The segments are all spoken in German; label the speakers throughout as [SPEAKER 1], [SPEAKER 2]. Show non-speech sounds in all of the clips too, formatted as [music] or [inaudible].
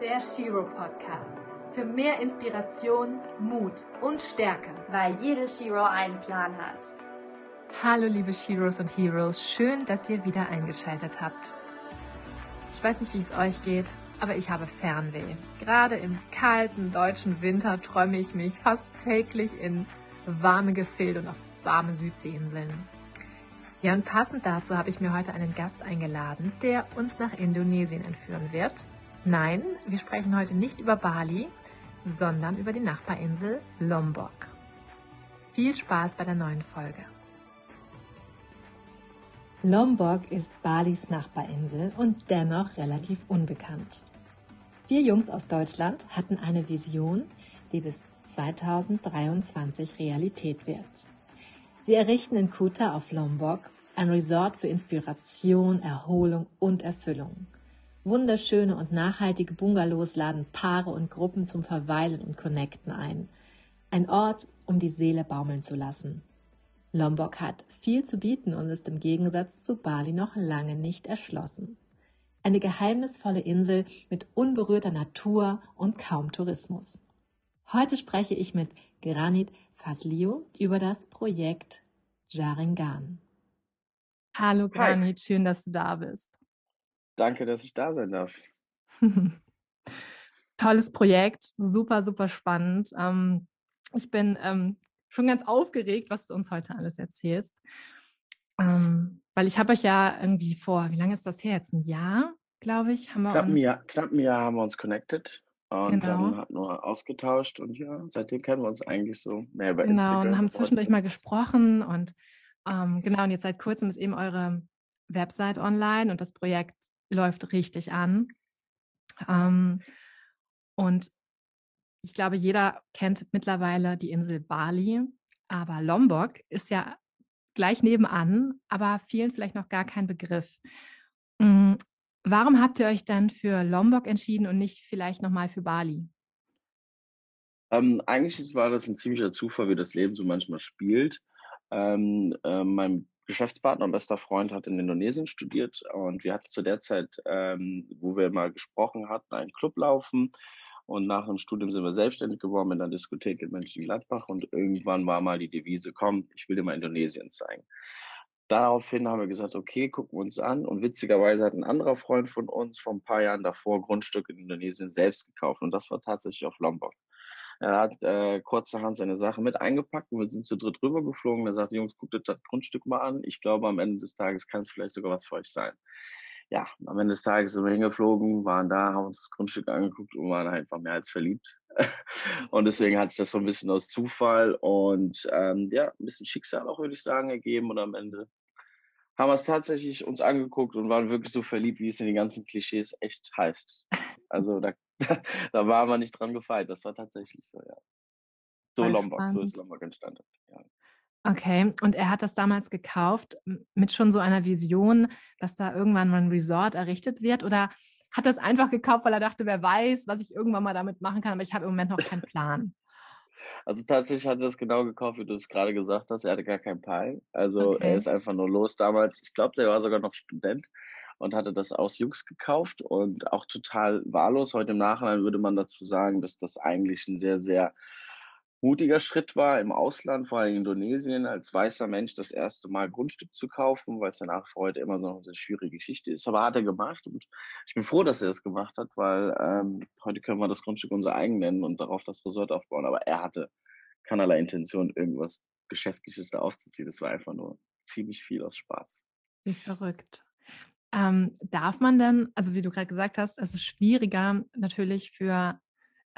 [SPEAKER 1] der Shiro Podcast. Für mehr Inspiration, Mut und Stärke.
[SPEAKER 2] Weil jede Shiro einen Plan hat.
[SPEAKER 1] Hallo liebe Shiros und Heroes, schön, dass ihr wieder eingeschaltet habt. Ich weiß nicht, wie es euch geht, aber ich habe Fernweh. Gerade im kalten deutschen Winter träume ich mich fast täglich in warme Gefilde und auf warme Südseeinseln. Ja, und passend dazu habe ich mir heute einen Gast eingeladen, der uns nach Indonesien entführen wird. Nein, wir sprechen heute nicht über Bali, sondern über die Nachbarinsel Lombok. Viel Spaß bei der neuen Folge. Lombok ist Balis Nachbarinsel und dennoch relativ unbekannt. Vier Jungs aus Deutschland hatten eine Vision, die bis 2023 Realität wird. Sie errichten in Kuta auf Lombok ein Resort für Inspiration, Erholung und Erfüllung. Wunderschöne und nachhaltige Bungalows laden Paare und Gruppen zum Verweilen und Connecten ein. Ein Ort, um die Seele baumeln zu lassen. Lombok hat viel zu bieten und ist im Gegensatz zu Bali noch lange nicht erschlossen. Eine geheimnisvolle Insel mit unberührter Natur und kaum Tourismus. Heute spreche ich mit Granit Faslio über das Projekt Jaringan. Hallo Granit, schön, dass du da bist.
[SPEAKER 3] Danke, dass ich da sein darf. [laughs]
[SPEAKER 1] Tolles Projekt, super, super spannend. Ähm, ich bin ähm, schon ganz aufgeregt, was du uns heute alles erzählst. Ähm, weil ich habe euch ja irgendwie vor, wie lange ist das her jetzt? Ein Jahr, glaube ich,
[SPEAKER 3] haben wir knapp uns. Ein Jahr, knapp ein Jahr haben wir uns connected. Und genau. dann hat nur ausgetauscht und ja, seitdem kennen wir uns eigentlich so mehr über
[SPEAKER 1] genau, Instagram. Genau, und haben zwischendurch mal gesprochen und ähm, genau, und jetzt seit kurzem ist eben eure Website online und das Projekt läuft richtig an. Ähm, und ich glaube, jeder kennt mittlerweile die Insel Bali, aber Lombok ist ja gleich nebenan, aber vielen vielleicht noch gar kein Begriff. Hm, Warum habt ihr euch dann für Lombok entschieden und nicht vielleicht nochmal für Bali?
[SPEAKER 3] Ähm, eigentlich war das ein ziemlicher Zufall, wie das Leben so manchmal spielt. Ähm, äh, mein Geschäftspartner und bester Freund hat in Indonesien studiert und wir hatten zu der Zeit, ähm, wo wir mal gesprochen hatten, einen Club laufen. Und nach dem Studium sind wir selbstständig geworden mit einer Diskothek in Mönchengladbach und irgendwann war mal die Devise, komm, ich will dir mal Indonesien zeigen. Daraufhin haben wir gesagt, okay, gucken wir uns an. Und witzigerweise hat ein anderer Freund von uns vor ein paar Jahren davor Grundstücke in Indonesien selbst gekauft. Und das war tatsächlich auf Lombok. Er hat äh, kurzerhand seine Sache mit eingepackt und wir sind zu dritt rübergeflogen. Er sagte, Jungs, guckt euch das Grundstück mal an. Ich glaube, am Ende des Tages kann es vielleicht sogar was für euch sein. Ja, am Ende des Tages sind wir hingeflogen, waren da, haben uns das Grundstück angeguckt und waren einfach mehr als verliebt. [laughs] und deswegen hat sich das so ein bisschen aus Zufall und ähm, ja, ein bisschen Schicksal auch, würde ich sagen, ergeben. Und am Ende haben wir es tatsächlich uns angeguckt und waren wirklich so verliebt, wie es in den ganzen Klischees echt heißt. Also da, [laughs] da war man nicht dran gefeit. Das war tatsächlich so, ja. So Voll Lombok, spannend. so ist Lombok entstanden. Ja.
[SPEAKER 1] Okay, und er hat das damals gekauft mit schon so einer Vision, dass da irgendwann mal ein Resort errichtet wird? Oder hat das einfach gekauft, weil er dachte, wer weiß, was ich irgendwann mal damit machen kann, aber ich habe im Moment noch keinen Plan?
[SPEAKER 3] Also tatsächlich hat er das genau gekauft, wie du es gerade gesagt hast. Er hatte gar keinen Peil. Also okay. er ist einfach nur los damals. Ich glaube, der war sogar noch Student und hatte das aus Jux gekauft und auch total wahllos. Heute im Nachhinein würde man dazu sagen, dass das eigentlich ein sehr, sehr mutiger Schritt war, im Ausland, vor allem in Indonesien, als weißer Mensch das erste Mal Grundstück zu kaufen, weil es ja nach heute immer noch eine schwierige Geschichte ist. Aber hat er gemacht und ich bin froh, dass er es gemacht hat, weil ähm, heute können wir das Grundstück unser eigen nennen und darauf das Resort aufbauen. Aber er hatte keinerlei Intention, irgendwas Geschäftliches da aufzuziehen. Das war einfach nur ziemlich viel aus Spaß.
[SPEAKER 1] Wie verrückt. Ähm, darf man denn, also wie du gerade gesagt hast, es ist schwieriger natürlich für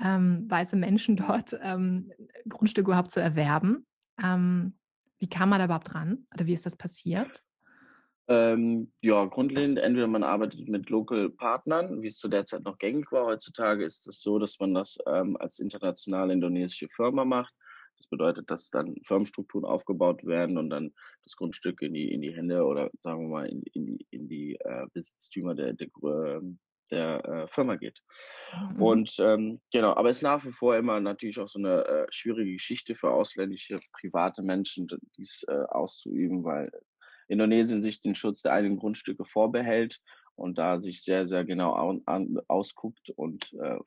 [SPEAKER 1] ähm, weiße Menschen [laughs] dort ähm, Grundstücke überhaupt zu erwerben. Ähm, wie kam man da überhaupt ran? Oder wie ist das passiert?
[SPEAKER 3] Ähm, ja, grundlegend, entweder man arbeitet mit Local-Partnern, wie es zu der Zeit noch gängig war. Heutzutage ist es so, dass man das ähm, als internationale indonesische Firma macht. Das bedeutet, dass dann Firmenstrukturen aufgebaut werden und dann das Grundstück in die, in die Hände oder sagen wir mal in, in die, in die äh, Besitztümer der, der, der äh, Firma geht. Mhm. Und ähm, genau, aber es ist nach wie vor immer natürlich auch so eine äh, schwierige Geschichte für ausländische private Menschen, dies äh, auszuüben, weil Indonesien sich den Schutz der eigenen Grundstücke vorbehält und da sich sehr, sehr genau an, an, ausguckt und äh,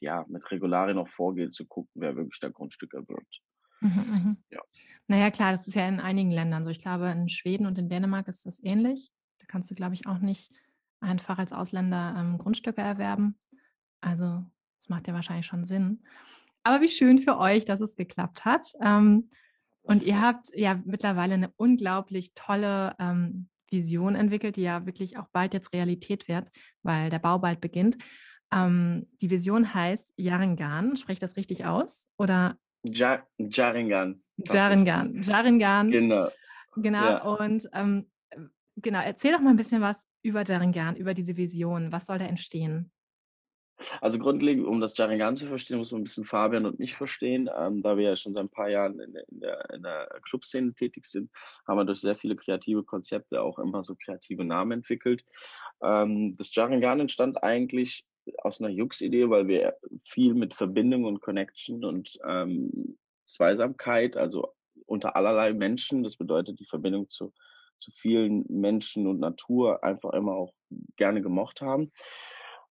[SPEAKER 3] ja, mit Regularien noch vorgeht, zu gucken, wer wirklich da Grundstück erwirbt.
[SPEAKER 1] Mhm, mhm. Ja. Naja, klar, das ist ja in einigen Ländern so. Ich glaube, in Schweden und in Dänemark ist das ähnlich. Da kannst du, glaube ich, auch nicht einfach als Ausländer ähm, Grundstücke erwerben. Also, das macht ja wahrscheinlich schon Sinn. Aber wie schön für euch, dass es geklappt hat. Ähm, und ihr habt ja mittlerweile eine unglaublich tolle ähm, Vision entwickelt, die ja wirklich auch bald jetzt Realität wird, weil der Bau bald beginnt. Ähm, die Vision heißt Jaringan. Spreche das richtig aus? Oder?
[SPEAKER 3] Ja, Jaringan.
[SPEAKER 1] Jaringan. Jaringan.
[SPEAKER 3] Genau.
[SPEAKER 1] Genau. Ja. Und ähm, genau, erzähl doch mal ein bisschen was über Jaringan, über diese Vision. Was soll da entstehen?
[SPEAKER 3] Also grundlegend, um das Jaringan zu verstehen, muss man ein bisschen Fabian und mich verstehen. Ähm, da wir ja schon seit ein paar Jahren in der, in der, in der Clubszene tätig sind, haben wir durch sehr viele kreative Konzepte auch immer so kreative Namen entwickelt. Ähm, das Jaringan entstand eigentlich aus einer Jux-Idee, weil wir viel mit Verbindung und Connection und ähm, Zweisamkeit, also unter allerlei Menschen, das bedeutet die Verbindung zu, zu vielen Menschen und Natur einfach immer auch gerne gemocht haben.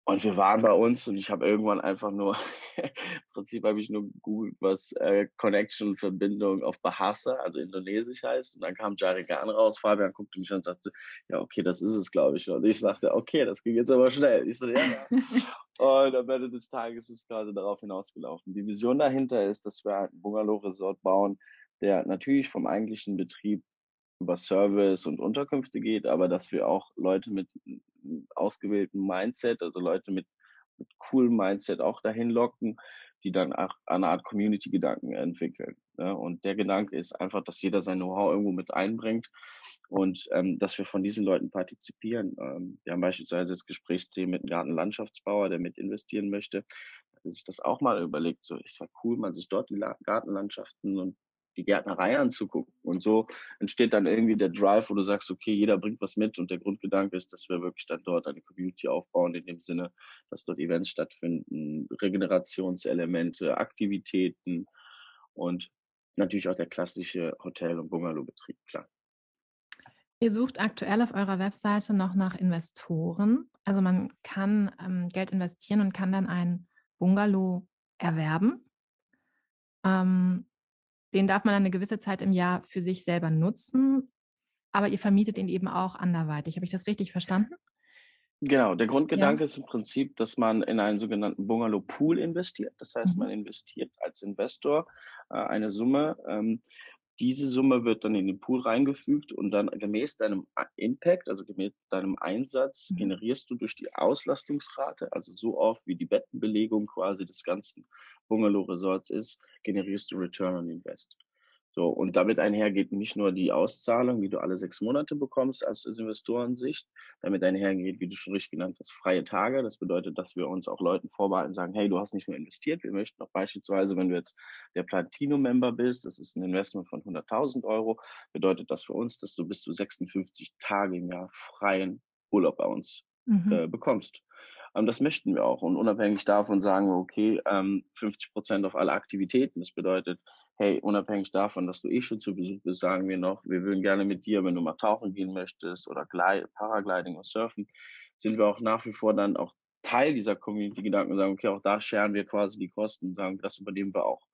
[SPEAKER 3] Und wir waren bei uns und ich habe irgendwann einfach nur, [laughs] im Prinzip habe ich nur gegoogelt, was äh, Connection, Verbindung auf Bahasa, also Indonesisch heißt. Und dann kam Jarigan raus, Fabian guckte mich an und sagte, ja, okay, das ist es, glaube ich. Und ich sagte, okay, das ging jetzt aber schnell. Ich so, ja, ja. [laughs] und am Ende des Tages ist es gerade darauf hinausgelaufen. Die Vision dahinter ist, dass wir ein Bungalow-Resort bauen, der natürlich vom eigentlichen Betrieb über Service und Unterkünfte geht, aber dass wir auch Leute mit ausgewähltem Mindset, also Leute mit, mit coolem Mindset auch dahin locken, die dann auch eine Art Community-Gedanken entwickeln. Ne? Und der Gedanke ist einfach, dass jeder sein Know-how irgendwo mit einbringt und ähm, dass wir von diesen Leuten partizipieren. Ähm, wir haben beispielsweise das Gesprächsthema mit einem Gartenlandschaftsbauer, der mit investieren möchte, der sich das auch mal überlegt, so, es war cool, man sich dort die Gartenlandschaften und die Gärtnerei anzugucken. Und so entsteht dann irgendwie der Drive, wo du sagst, okay, jeder bringt was mit und der Grundgedanke ist, dass wir wirklich dann dort eine Community aufbauen, in dem Sinne, dass dort Events stattfinden, Regenerationselemente, Aktivitäten und natürlich auch der klassische Hotel- und Bungalowbetrieb, klar.
[SPEAKER 1] Ihr sucht aktuell auf eurer Webseite noch nach Investoren. Also man kann ähm, Geld investieren und kann dann ein Bungalow erwerben. Ähm, den darf man eine gewisse Zeit im Jahr für sich selber nutzen, aber ihr vermietet ihn eben auch anderweitig. Habe ich das richtig verstanden?
[SPEAKER 3] Genau, der Grundgedanke ja. ist im Prinzip, dass man in einen sogenannten Bungalow Pool investiert. Das heißt, mhm. man investiert als Investor äh, eine Summe, ähm, diese Summe wird dann in den Pool reingefügt und dann gemäß deinem Impact, also gemäß deinem Einsatz, mhm. generierst du durch die Auslastungsrate, also so oft wie die Bettenbelegung quasi des ganzen Bungalow-Resorts ist, generierst du Return on Invest. So, und damit einhergeht nicht nur die Auszahlung, die du alle sechs Monate bekommst als Investorensicht, damit einhergeht, wie du schon richtig genannt hast, freie Tage. Das bedeutet, dass wir uns auch Leuten vorbehalten und sagen, hey, du hast nicht nur investiert, wir möchten auch beispielsweise, wenn du jetzt der Platino-Member bist, das ist ein Investment von 100.000 Euro, bedeutet das für uns, dass du bis zu 56 Tage im Jahr freien Urlaub bei uns mhm. äh, bekommst. Ähm, das möchten wir auch. Und unabhängig davon sagen wir, okay, ähm, 50 Prozent auf alle Aktivitäten. Das bedeutet, hey, unabhängig davon, dass du eh schon zu Besuch bist, sagen wir noch, wir würden gerne mit dir, wenn du mal tauchen gehen möchtest oder Glide, Paragliding oder Surfen, sind wir auch nach wie vor dann auch Teil dieser Community-Gedanken und sagen, okay, auch da scheren wir quasi die Kosten und sagen, das übernehmen wir auch.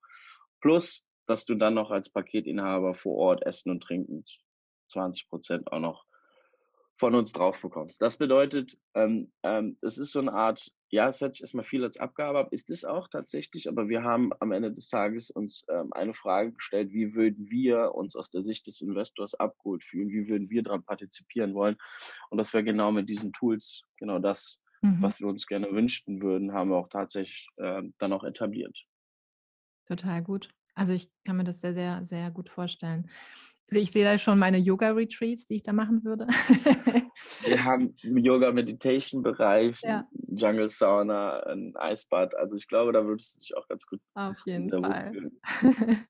[SPEAKER 3] Plus, dass du dann noch als Paketinhaber vor Ort Essen und Trinken 20 Prozent auch noch von uns drauf bekommst. Das bedeutet, ähm, ähm, es ist so eine Art, ja, es hört sich erstmal viel als Abgabe ab, ist es auch tatsächlich, aber wir haben am Ende des Tages uns ähm, eine Frage gestellt, wie würden wir uns aus der Sicht des Investors abgeholt fühlen, wie würden wir daran partizipieren wollen und das wäre genau mit diesen Tools genau das, mhm. was wir uns gerne wünschen würden, haben wir auch tatsächlich äh, dann auch etabliert.
[SPEAKER 1] Total gut. Also ich kann mir das sehr, sehr, sehr gut vorstellen. Also ich sehe da schon meine Yoga-Retreats, die ich da machen würde. [laughs]
[SPEAKER 3] Wir haben Yoga-Meditation-Bereich, ja. Jungle Sauna, ein Eisbad. Also ich glaube, da würdest du dich auch ganz gut.
[SPEAKER 1] Auf jeden Fall. [laughs]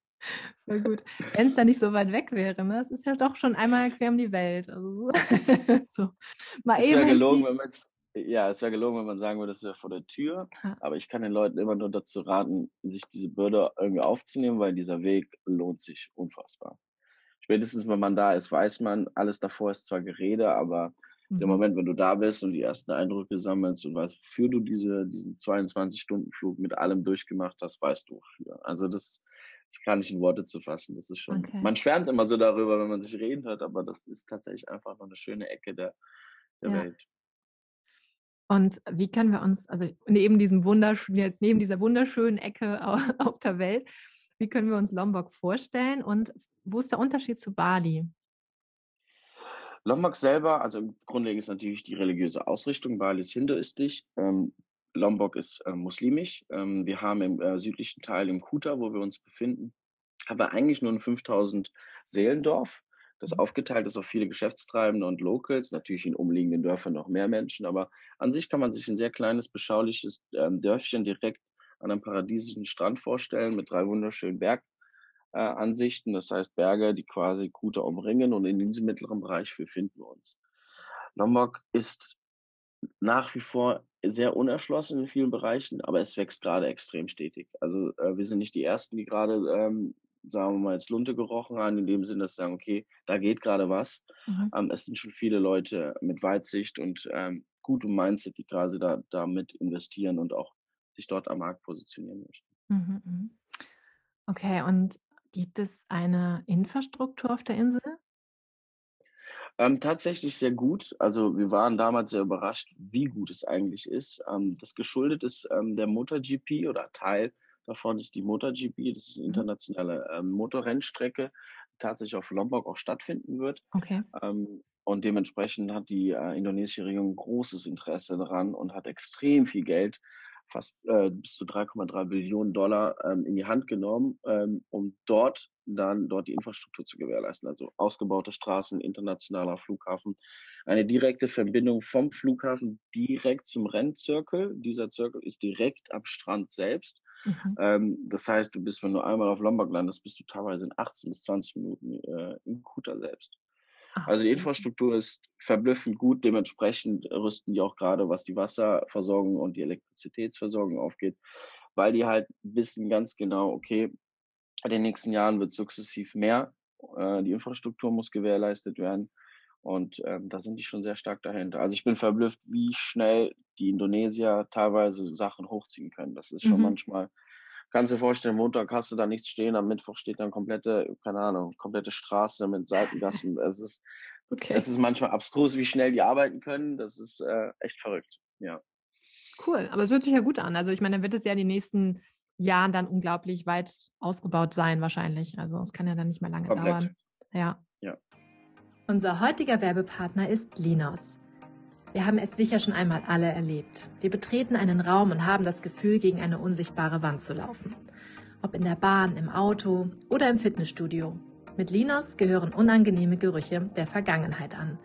[SPEAKER 1] Voll gut. Wenn es da nicht so weit weg wäre, ne? Es ist ja doch schon einmal quer um die Welt. Also so. [laughs]
[SPEAKER 3] Mal es eben. Gelogen, wenn man ja, es wäre gelogen, wenn man sagen würde, es wäre vor der Tür. Aber ich kann den Leuten immer nur dazu raten, sich diese Bürde irgendwie aufzunehmen, weil dieser Weg lohnt sich unfassbar spätestens wenn man da ist, weiß man, alles davor ist zwar Gerede, aber Mhm. Der Moment, wenn du da bist und die ersten Eindrücke sammelst und weißt, wofür du diese, diesen 22-Stunden-Flug mit allem durchgemacht hast, weißt du wofür. Also das, das kann ich in Worte zu fassen. Das ist schon, okay. man schwärmt immer so darüber, wenn man sich reden hört, aber das ist tatsächlich einfach noch eine schöne Ecke der, der ja. Welt.
[SPEAKER 1] Und wie können wir uns, also neben, diesem wunderschönen, neben dieser wunderschönen Ecke [laughs] auf der Welt, wie können wir uns Lombok vorstellen und wo ist der Unterschied zu Bali?
[SPEAKER 3] Lombok selber, also im Grunde ist natürlich die religiöse Ausrichtung. Bali ist hinduistisch, ähm, Lombok ist äh, muslimisch. Ähm, wir haben im äh, südlichen Teil im Kuta, wo wir uns befinden, aber eigentlich nur ein 5000 Seelendorf das mhm. aufgeteilt ist auf viele Geschäftstreibende und Locals, natürlich in umliegenden Dörfern noch mehr Menschen, aber an sich kann man sich ein sehr kleines, beschauliches ähm, Dörfchen direkt an einem paradiesischen Strand vorstellen mit drei wunderschönen Bergansichten, äh, das heißt Berge, die quasi Kuta umringen und in diesem mittleren Bereich befinden wir uns. Lombok ist nach wie vor sehr unerschlossen in vielen Bereichen, aber es wächst gerade extrem stetig. Also äh, wir sind nicht die Ersten, die gerade ähm, sagen wir mal, jetzt Lunte gerochen haben, in dem Sinne, dass sie sagen, okay, da geht gerade was. Mhm. Ähm, es sind schon viele Leute mit Weitsicht und ähm, gutem Mindset, die gerade da, damit investieren und auch sich dort am Markt positionieren möchten. Mhm,
[SPEAKER 1] mhm. Okay, und gibt es eine Infrastruktur auf der Insel?
[SPEAKER 3] Ähm, tatsächlich sehr gut. Also wir waren damals sehr überrascht, wie gut es eigentlich ist. Ähm, das geschuldet ist ähm, der MotoGP oder Teil Davon ist die MotoGP, das ist eine mhm. internationale ähm, Motorrennstrecke, die tatsächlich auf Lombok auch stattfinden wird.
[SPEAKER 1] Okay.
[SPEAKER 3] Ähm, und dementsprechend hat die äh, indonesische Regierung großes Interesse daran und hat extrem viel Geld, fast äh, bis zu 3,3 Billionen Dollar ähm, in die Hand genommen, ähm, um dort dann dort die Infrastruktur zu gewährleisten. Also ausgebaute Straßen, internationaler Flughafen, eine direkte Verbindung vom Flughafen direkt zum Rennzirkel. Dieser Zirkel ist direkt am Strand selbst. Mhm. Ähm, das heißt, du bist, wenn du einmal auf Lombok landest, bist du teilweise in 18 bis 20 Minuten äh, in Kuta selbst. Ach, also die Infrastruktur ist verblüffend gut. Dementsprechend rüsten die auch gerade, was die Wasserversorgung und die Elektrizitätsversorgung aufgeht, weil die halt wissen ganz genau, okay, in den nächsten Jahren wird sukzessiv mehr. Äh, die Infrastruktur muss gewährleistet werden. Und ähm, da sind die schon sehr stark dahinter. Also ich bin verblüfft, wie schnell die Indonesier teilweise Sachen hochziehen können. Das ist schon mhm. manchmal, kannst du dir vorstellen, Montag hast du da nichts stehen, am Mittwoch steht dann komplette, keine Ahnung, komplette Straße mit Seitengassen. [laughs] es ist, okay. es ist manchmal abstrus, wie schnell die arbeiten können. Das ist äh, echt verrückt, ja.
[SPEAKER 1] Cool, aber es hört sich ja gut an. Also ich meine, dann wird es ja die nächsten Jahren dann unglaublich weit ausgebaut sein wahrscheinlich. Also es kann ja dann nicht mehr lange Komplett. dauern. Ja.
[SPEAKER 3] Ja.
[SPEAKER 1] Unser heutiger Werbepartner ist Linos. Wir haben es sicher schon einmal alle erlebt. Wir betreten einen Raum und haben das Gefühl, gegen eine unsichtbare Wand zu laufen. Ob in der Bahn, im Auto oder im Fitnessstudio. Mit Linos gehören unangenehme Gerüche der Vergangenheit an.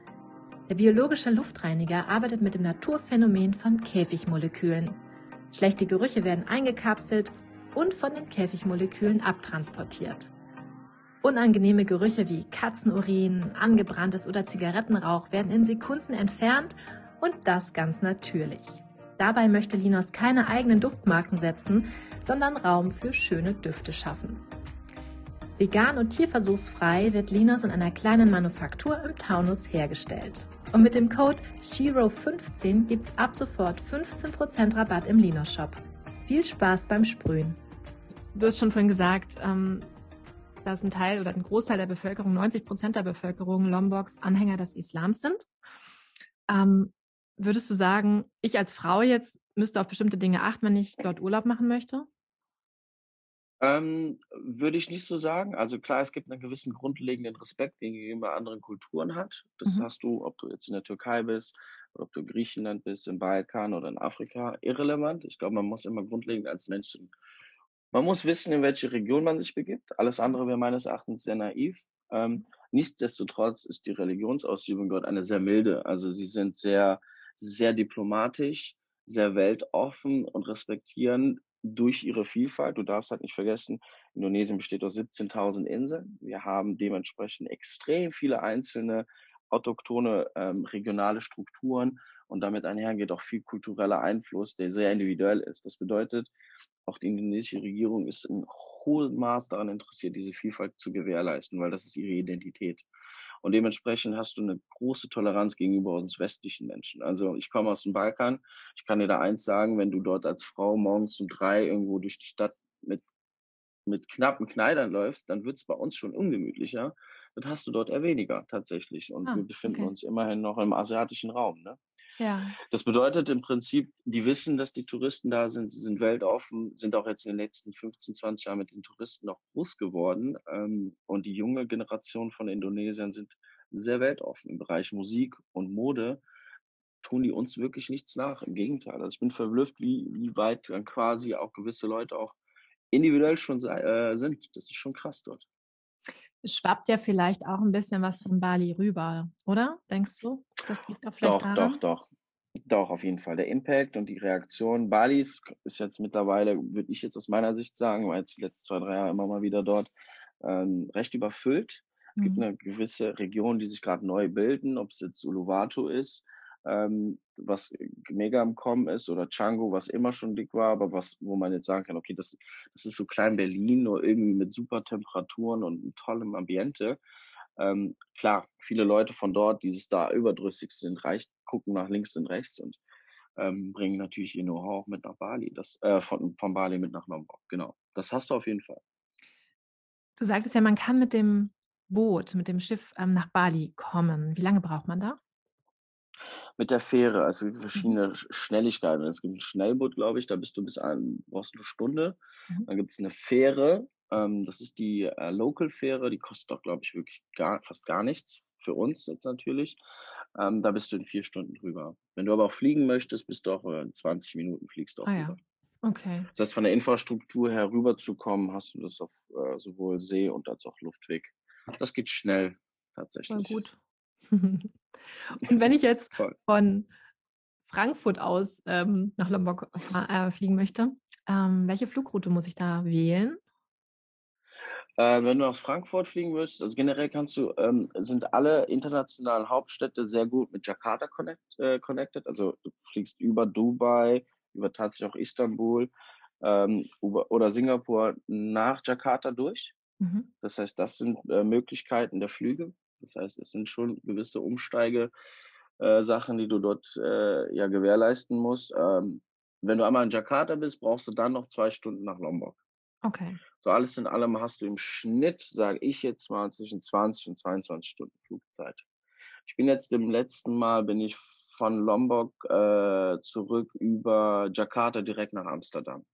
[SPEAKER 1] Der biologische Luftreiniger arbeitet mit dem Naturphänomen von Käfigmolekülen. Schlechte Gerüche werden eingekapselt und von den Käfigmolekülen abtransportiert. Unangenehme Gerüche wie Katzenurin, angebranntes oder Zigarettenrauch werden in Sekunden entfernt und das ganz natürlich. Dabei möchte Linos keine eigenen Duftmarken setzen, sondern Raum für schöne Düfte schaffen. Vegan und tierversuchsfrei wird Linos in einer kleinen Manufaktur im Taunus hergestellt. Und mit dem Code SHIRO15 gibt's ab sofort 15% Rabatt im Linos Shop. Viel Spaß beim Sprühen. Du hast schon vorhin gesagt, ähm, dass ein Teil oder ein Großteil der Bevölkerung, 90 Prozent der Bevölkerung Lomboks Anhänger des Islams sind. Ähm, würdest du sagen, ich als Frau jetzt müsste auf bestimmte Dinge achten, wenn ich dort Urlaub machen möchte?
[SPEAKER 3] Ähm, würde ich nicht so sagen. Also klar, es gibt einen gewissen grundlegenden Respekt, den gegenüber anderen Kulturen hat. Das mhm. hast du, ob du jetzt in der Türkei bist, oder ob du in Griechenland bist, im Balkan oder in Afrika, irrelevant. Ich glaube, man muss immer grundlegend als Mensch man muss wissen, in welche Region man sich begibt. Alles andere wäre meines Erachtens sehr naiv. Ähm, nichtsdestotrotz ist die Religionsausübung dort eine sehr milde. Also sie sind sehr, sehr diplomatisch, sehr weltoffen und respektieren durch ihre Vielfalt. Du darfst halt nicht vergessen, Indonesien besteht aus 17.000 Inseln. Wir haben dementsprechend extrem viele einzelne autochtone ähm, regionale Strukturen und damit einhergeht auch viel kultureller Einfluss, der sehr individuell ist. Das bedeutet, auch die indonesische Regierung ist in hohem Maß daran interessiert, diese Vielfalt zu gewährleisten, weil das ist ihre Identität. Und dementsprechend hast du eine große Toleranz gegenüber uns westlichen Menschen. Also ich komme aus dem Balkan. Ich kann dir da eins sagen, wenn du dort als Frau morgens um drei irgendwo durch die Stadt mit mit knappen Kleidern läufst, dann wird es bei uns schon ungemütlicher. Das hast du dort eher weniger tatsächlich. Und ah, wir befinden okay. uns immerhin noch im asiatischen Raum. Ne? Ja. Das bedeutet im Prinzip, die wissen, dass die Touristen da sind, sie sind weltoffen, sind auch jetzt in den letzten 15, 20 Jahren mit den Touristen auch groß geworden. Ähm, und die junge Generation von Indonesiern sind sehr weltoffen im Bereich Musik und Mode tun die uns wirklich nichts nach. Im Gegenteil. Also ich bin verblüfft, wie, wie weit dann quasi auch gewisse Leute auch individuell schon äh, sind. Das ist schon krass dort.
[SPEAKER 1] Es schwappt ja vielleicht auch ein bisschen was von Bali rüber, oder? Denkst du?
[SPEAKER 3] Das liegt auch vielleicht doch, daran? Doch, doch, doch, auf jeden Fall. Der Impact und die Reaktion. Balis ist jetzt mittlerweile, würde ich jetzt aus meiner Sicht sagen, war jetzt die letzten zwei, drei Jahre immer mal wieder dort, ähm, recht überfüllt. Es mhm. gibt eine gewisse Region, die sich gerade neu bilden, ob es jetzt Uluwatu ist, ähm, was mega im Kommen ist, oder Django, was immer schon dick war, aber was, wo man jetzt sagen kann, okay, das, das ist so klein Berlin, nur irgendwie mit super Temperaturen und tollem Ambiente. Ähm, klar, viele Leute von dort, die es da überdrüssig sind, reich, gucken nach links und rechts und ähm, bringen natürlich ihr Know-how auch mit nach Bali, das, äh, von, von Bali mit nach Lombok, genau. Das hast du auf jeden Fall.
[SPEAKER 1] Du sagtest ja, man kann mit dem Boot, mit dem Schiff ähm, nach Bali kommen. Wie lange braucht man da?
[SPEAKER 3] Mit der Fähre, also mhm. verschiedene Schnelligkeiten. Es gibt ein Schnellboot, glaube ich, da bist du bis ein, brauchst du eine Stunde. Mhm. Dann gibt es eine Fähre, ähm, das ist die äh, Local-Fähre, die kostet auch, glaube ich, wirklich gar, fast gar nichts. Für uns jetzt natürlich. Ähm, da bist du in vier Stunden drüber. Wenn du aber auch fliegen möchtest, bist du auch in 20 Minuten fliegst du auch ah. Ja. Okay. Das heißt, von der Infrastruktur her rüberzukommen, hast du das auf äh, sowohl See- und als auch Luftweg. Das geht schnell, tatsächlich.
[SPEAKER 1] War gut. Und wenn ich jetzt von Frankfurt aus ähm, nach Lombok äh, fliegen möchte, ähm, welche Flugroute muss ich da wählen?
[SPEAKER 3] Äh, wenn du aus Frankfurt fliegen willst, also generell kannst du, ähm, sind alle internationalen Hauptstädte sehr gut mit Jakarta connect, äh, connected. Also du fliegst über Dubai, über tatsächlich auch Istanbul ähm, über, oder Singapur nach Jakarta durch. Mhm. Das heißt, das sind äh, Möglichkeiten der Flüge. Das heißt, es sind schon gewisse Umsteige, äh, Sachen, die du dort äh, ja gewährleisten musst. Ähm, wenn du einmal in Jakarta bist, brauchst du dann noch zwei Stunden nach Lombok.
[SPEAKER 1] Okay.
[SPEAKER 3] So alles in allem hast du im Schnitt, sage ich jetzt mal, zwischen 20 und 22 Stunden Flugzeit. Ich bin jetzt im letzten Mal, bin ich von Lombok äh, zurück über Jakarta direkt nach Amsterdam.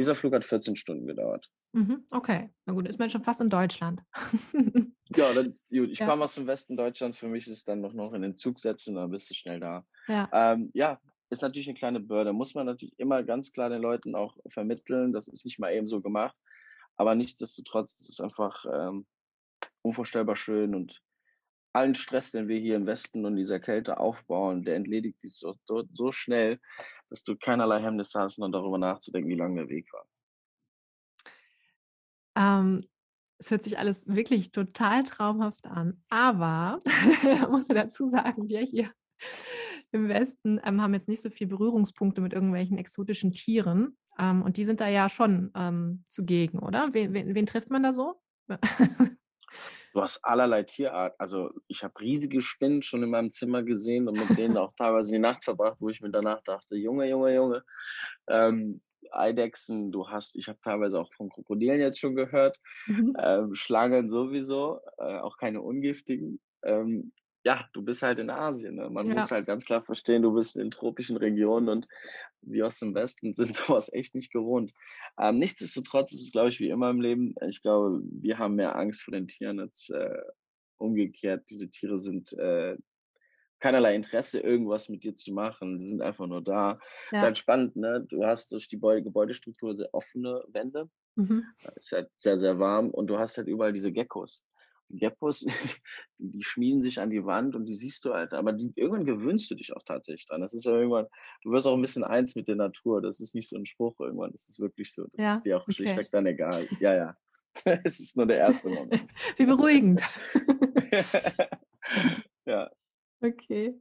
[SPEAKER 3] Dieser Flug hat 14 Stunden gedauert.
[SPEAKER 1] Mhm, okay, na gut, ist man schon fast in Deutschland. [laughs]
[SPEAKER 3] ja, dann, gut, ich ja. komme aus dem Westen Deutschlands, für mich ist es dann noch, noch in den Zug setzen, dann bist du schnell da. Ja. Ähm, ja, ist natürlich eine kleine Bürde, muss man natürlich immer ganz klar den Leuten auch vermitteln, das ist nicht mal eben so gemacht, aber nichtsdestotrotz ist es einfach ähm, unvorstellbar schön und allen Stress, den wir hier im Westen und dieser Kälte aufbauen, der entledigt dich so, so schnell, dass du keinerlei Hemmnis hast, nur darüber nachzudenken, wie lang der Weg war.
[SPEAKER 1] Ähm, es hört sich alles wirklich total traumhaft an. Aber, [laughs] muss man dazu sagen, wir hier im Westen ähm, haben jetzt nicht so viele Berührungspunkte mit irgendwelchen exotischen Tieren. Ähm, und die sind da ja schon ähm, zugegen, oder? Wen, wen, wen, trifft man da so? [laughs]
[SPEAKER 3] du hast allerlei Tierart. Also ich habe riesige Spinnen schon in meinem Zimmer gesehen und mit denen auch teilweise die Nacht verbracht, wo ich mir danach dachte, Junge, Junge, Junge. Ähm, Eidechsen, du hast, ich habe teilweise auch von Krokodilen jetzt schon gehört, mhm. ähm, Schlangen sowieso, äh, auch keine ungiftigen. Ähm, ja, du bist halt in Asien. Ne? Man ja. muss halt ganz klar verstehen, du bist in tropischen Regionen und wir aus dem Westen [laughs] sind sowas echt nicht gewohnt. Ähm, nichtsdestotrotz ist es, glaube ich, wie immer im Leben. Ich glaube, wir haben mehr Angst vor den Tieren als äh, umgekehrt. Diese Tiere sind äh, keinerlei Interesse, irgendwas mit dir zu machen. Die sind einfach nur da. Ja. Ist halt spannend, ne? Du hast durch die Gebäudestruktur sehr offene Wände. Mhm. Ist halt sehr, sehr warm und du hast halt überall diese Geckos. Die Geckos, [laughs] die schmieden sich an die Wand und die siehst du halt, aber die, irgendwann gewöhnst du dich auch tatsächlich dran. Das ist ja irgendwann, du wirst auch ein bisschen eins mit der Natur. Das ist nicht so ein Spruch irgendwann. Das ist wirklich so. Das ja, ist dir auch okay. schlichtweg dann egal. Ja, ja. [laughs] Es ist nur der erste Moment. [laughs]
[SPEAKER 1] Wie beruhigend.
[SPEAKER 3] ja,
[SPEAKER 1] Okay.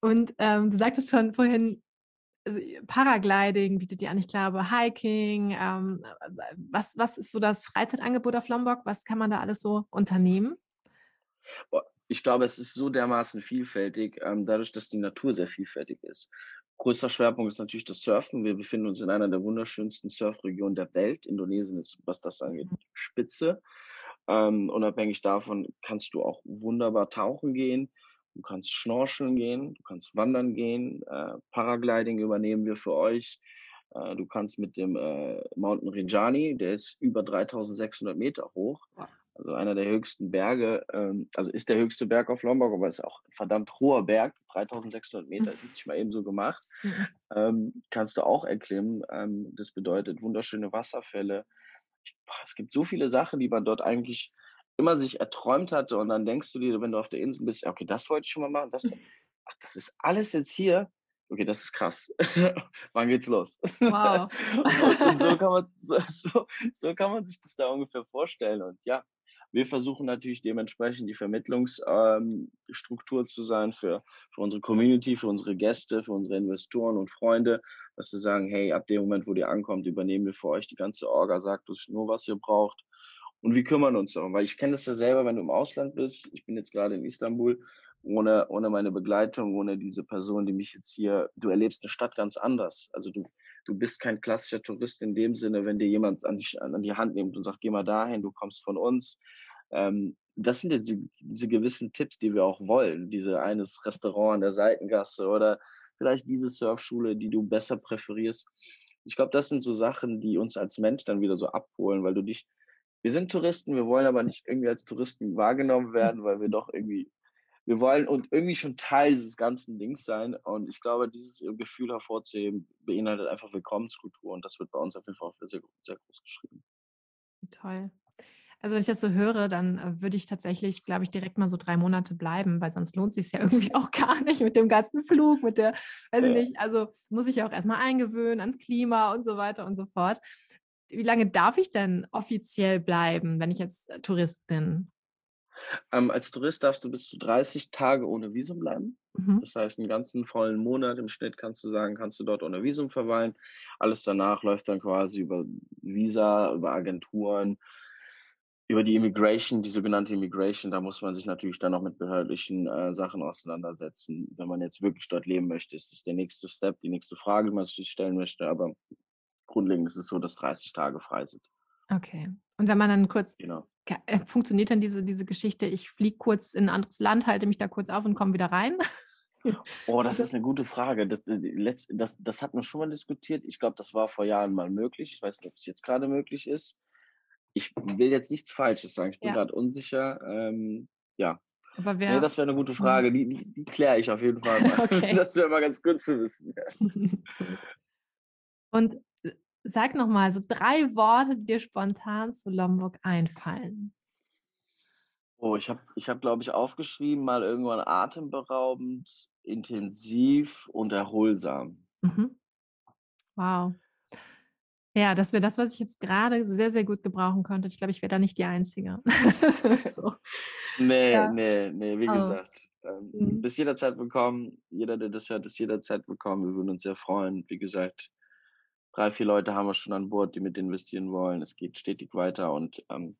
[SPEAKER 1] Und ähm, du sagtest schon vorhin, also Paragliding bietet dir an, ich glaube, Hiking. Ähm, also, was, was ist so das Freizeitangebot auf Lombok? Was kann man da alles so unternehmen?
[SPEAKER 3] ich glaube, es ist so dermaßen vielfältig, ähm, dadurch, dass die Natur sehr vielfältig ist. Größter Schwerpunkt ist natürlich das Surfen. Wir befinden uns in einer der wunderschönsten Surfregionen der Welt. Indonesien ist, was das angeht, Spitze. Ähm, unabhängig davon kannst du auch wunderbar tauchen gehen. Du kannst schnorcheln gehen, du kannst wandern gehen, äh, Paragliding übernehmen wir für euch. Äh, du kannst mit dem äh, Mountain Rinjani, der ist über 3600 Meter hoch, also einer der höchsten Berge, ähm, also ist der höchste Berg auf Lombok, aber ist auch ein verdammt hoher Berg, 3600 Meter, ist nicht mal eben so gemacht, mhm. ähm, kannst du auch erklimmen. Ähm, das bedeutet wunderschöne Wasserfälle. Ich, boah, es gibt so viele Sachen, die man dort eigentlich immer sich erträumt hatte und dann denkst du dir, wenn du auf der Insel bist, okay, das wollte ich schon mal machen, das, ach, das ist alles jetzt hier. Okay, das ist krass. [laughs] Wann geht's los? Wow. [laughs] und, und so, kann man, so, so, so, kann man sich das da ungefähr vorstellen. Und ja, wir versuchen natürlich dementsprechend die Vermittlungsstruktur ähm, zu sein für, für unsere Community, für unsere Gäste, für unsere Investoren und Freunde, dass wir sagen, hey, ab dem Moment, wo ihr ankommt, übernehmen wir für euch die ganze Orga, sagt uns nur, was ihr braucht und wir kümmern uns darum, weil ich kenne das ja selber, wenn du im Ausland bist. Ich bin jetzt gerade in Istanbul, ohne, ohne meine Begleitung, ohne diese Person, die mich jetzt hier, du erlebst eine Stadt ganz anders. Also du, du bist kein klassischer Tourist in dem Sinne, wenn dir jemand an die, an die Hand nimmt und sagt, geh mal dahin, du kommst von uns. Ähm, das sind jetzt diese, diese gewissen Tipps, die wir auch wollen. Diese eines Restaurant an der Seitengasse oder vielleicht diese Surfschule, die du besser präferierst. Ich glaube, das sind so Sachen, die uns als Mensch dann wieder so abholen, weil du dich wir sind Touristen, wir wollen aber nicht irgendwie als Touristen wahrgenommen werden, weil wir doch irgendwie, wir wollen und irgendwie schon Teil dieses ganzen Dings sein. Und ich glaube, dieses Gefühl hervorzuheben, beinhaltet einfach Willkommenskultur und das wird bei uns auf jeden Fall sehr, sehr groß geschrieben.
[SPEAKER 1] Toll. Also wenn ich das so höre, dann äh, würde ich tatsächlich, glaube ich, direkt mal so drei Monate bleiben, weil sonst lohnt sich ja [laughs] irgendwie auch gar nicht mit dem ganzen Flug, mit der, weiß ja. ich nicht, also muss ich ja auch erstmal eingewöhnen ans Klima und so weiter und so fort wie lange darf ich denn offiziell bleiben, wenn ich jetzt äh, Tourist bin?
[SPEAKER 3] Ähm, als Tourist darfst du bis zu 30 Tage ohne Visum bleiben. Mhm. Das heißt, einen ganzen vollen Monat im Schnitt kannst du sagen, kannst du dort ohne Visum verweilen. Alles danach läuft dann quasi über Visa, über Agenturen, über die Immigration, die sogenannte Immigration. Da muss man sich natürlich dann noch mit behördlichen äh, Sachen auseinandersetzen. Wenn man jetzt wirklich dort leben möchte, ist das der nächste Step, die nächste Frage, die man sich stellen möchte. Aber grundlegend ist es so, dass 30 Tage frei sind.
[SPEAKER 1] Okay. Und wenn man dann kurz, genau. Äh, funktioniert dann diese, diese Geschichte, ich fliege kurz in ein anderes Land, halte mich da kurz auf und komme wieder rein? [laughs]
[SPEAKER 3] Oh, das ist eine gute Frage. Das, das, das, das hat man schon mal diskutiert. Ich glaube, das war vor Jahren mal möglich. Ich weiß nicht, ob es jetzt gerade möglich ist. Ich will jetzt nichts Falsches sagen. Ich bin ja. gerade unsicher. Ähm, ja. Aber wer, nee, das wäre eine gute Frage. Die, die, die kläre ich auf jeden Fall [laughs] mal. Okay. Das wäre mal ganz gut zu wissen. [laughs]
[SPEAKER 1] Und Sag nochmal so drei Worte, die dir spontan zu Lombok einfallen.
[SPEAKER 3] Oh, ich habe, ich hab, glaube ich, aufgeschrieben, mal irgendwann atemberaubend, intensiv und erholsam. Mhm.
[SPEAKER 1] Wow. Ja, das wäre das, was ich jetzt gerade sehr, sehr gut gebrauchen könnte. Ich glaube, ich wäre da nicht die Einzige. [laughs]
[SPEAKER 3] so. Nee, ja. nee, nee, wie oh. gesagt. Ähm, mhm. Bis jederzeit willkommen. Jeder, der das hört, ist jederzeit willkommen. Wir würden uns sehr freuen. Wie gesagt, drei, vier Leute haben wir schon an Bord, die mit investieren wollen. Es geht stetig weiter und ähm,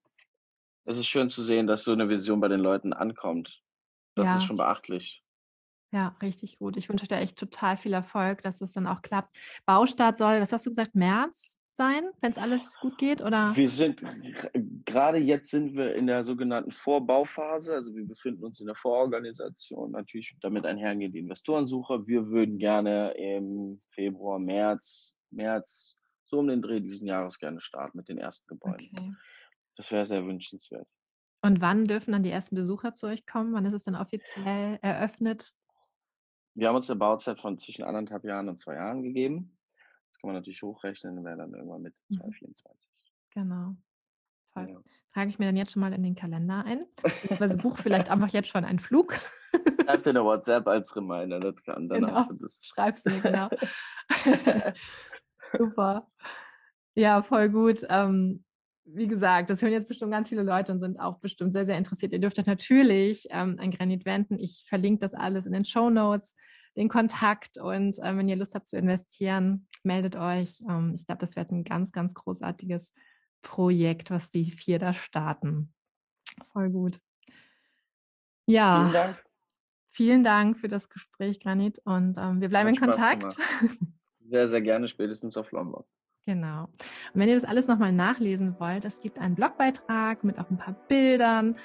[SPEAKER 3] es ist schön zu sehen, dass so eine Vision bei den Leuten ankommt. Das ja. ist schon beachtlich.
[SPEAKER 1] Ja, richtig gut. Ich wünsche dir echt total viel Erfolg, dass es dann auch klappt. Baustart soll, was hast du gesagt, März sein, wenn es alles gut geht? Oder?
[SPEAKER 3] Wir sind, gerade jetzt sind wir in der sogenannten Vorbauphase. Also wir befinden uns in der Vororganisation. Natürlich damit einhergehend die Investorensuche. Wir würden gerne im Februar, März März, so um den Dreh diesen Jahres gerne starten mit den ersten Gebäuden. Okay. Das wäre sehr wünschenswert.
[SPEAKER 1] Und wann dürfen dann die ersten Besucher zu euch kommen? Wann ist es dann offiziell eröffnet?
[SPEAKER 3] Wir haben uns eine Bauzeit von zwischen anderthalb Jahren und zwei Jahren gegeben. Das kann man natürlich hochrechnen, wäre dann irgendwann mit 2024.
[SPEAKER 1] Mhm. Genau. Toll. Ja. Trage ich mir dann jetzt schon mal in den Kalender ein. Beziehungsweise buch vielleicht einfach jetzt schon einen Flug. [laughs]
[SPEAKER 3] Schreib dir eine WhatsApp als Reminder, das kann, dann
[SPEAKER 1] genau. hast du das. Schreibst du mir, genau. [laughs] Super. Ja, voll gut. Ähm, wie gesagt, das hören jetzt bestimmt ganz viele Leute und sind auch bestimmt sehr, sehr interessiert. Ihr dürft euch natürlich ähm, an Granit wenden. Ich verlinke das alles in den Show Notes, den Kontakt und ähm, wenn ihr Lust habt zu investieren, meldet euch. Ähm, ich glaube, das wird ein ganz, ganz großartiges Projekt, was die vier da starten. Voll gut. Ja.
[SPEAKER 3] Vielen Dank.
[SPEAKER 1] Vielen Dank für das Gespräch, Granit. Und ähm, wir bleiben
[SPEAKER 3] Hat
[SPEAKER 1] in Kontakt. [laughs]
[SPEAKER 3] Sehr, sehr gerne, spätestens auf Lombok.
[SPEAKER 1] Genau. Und wenn ihr das alles nochmal nachlesen wollt, es gibt einen Blogbeitrag mit auch ein paar Bildern.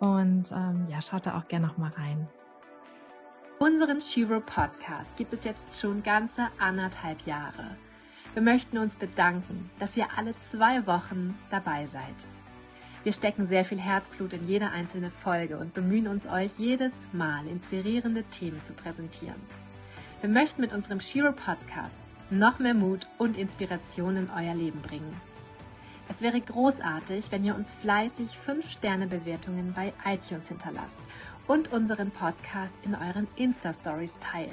[SPEAKER 1] Und ähm, ja, schaut da auch gerne nochmal rein. Unseren Shiro Podcast gibt es jetzt schon ganze anderthalb Jahre. Wir möchten uns bedanken, dass ihr alle zwei Wochen dabei seid. Wir stecken sehr viel Herzblut in jede einzelne Folge und bemühen uns, euch jedes Mal inspirierende Themen zu präsentieren. Wir möchten mit unserem Shiro Podcast noch mehr Mut und Inspiration in euer Leben bringen. Es wäre großartig, wenn ihr uns fleißig 5-Sterne-Bewertungen bei iTunes hinterlasst und unseren Podcast in euren Insta-Stories teilt.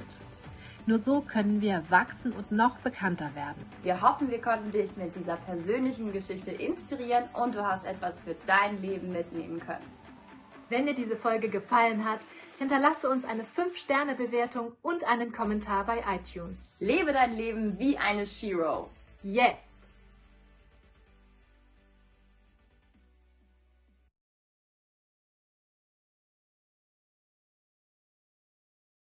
[SPEAKER 1] Nur so können wir wachsen und noch bekannter werden.
[SPEAKER 2] Wir hoffen, wir konnten dich mit dieser persönlichen Geschichte inspirieren und du hast etwas für dein Leben mitnehmen können.
[SPEAKER 1] Wenn dir diese Folge gefallen hat, hinterlasse uns eine 5-Sterne-Bewertung und einen Kommentar bei iTunes.
[SPEAKER 2] Lebe dein Leben wie eine Shiro.
[SPEAKER 1] Jetzt!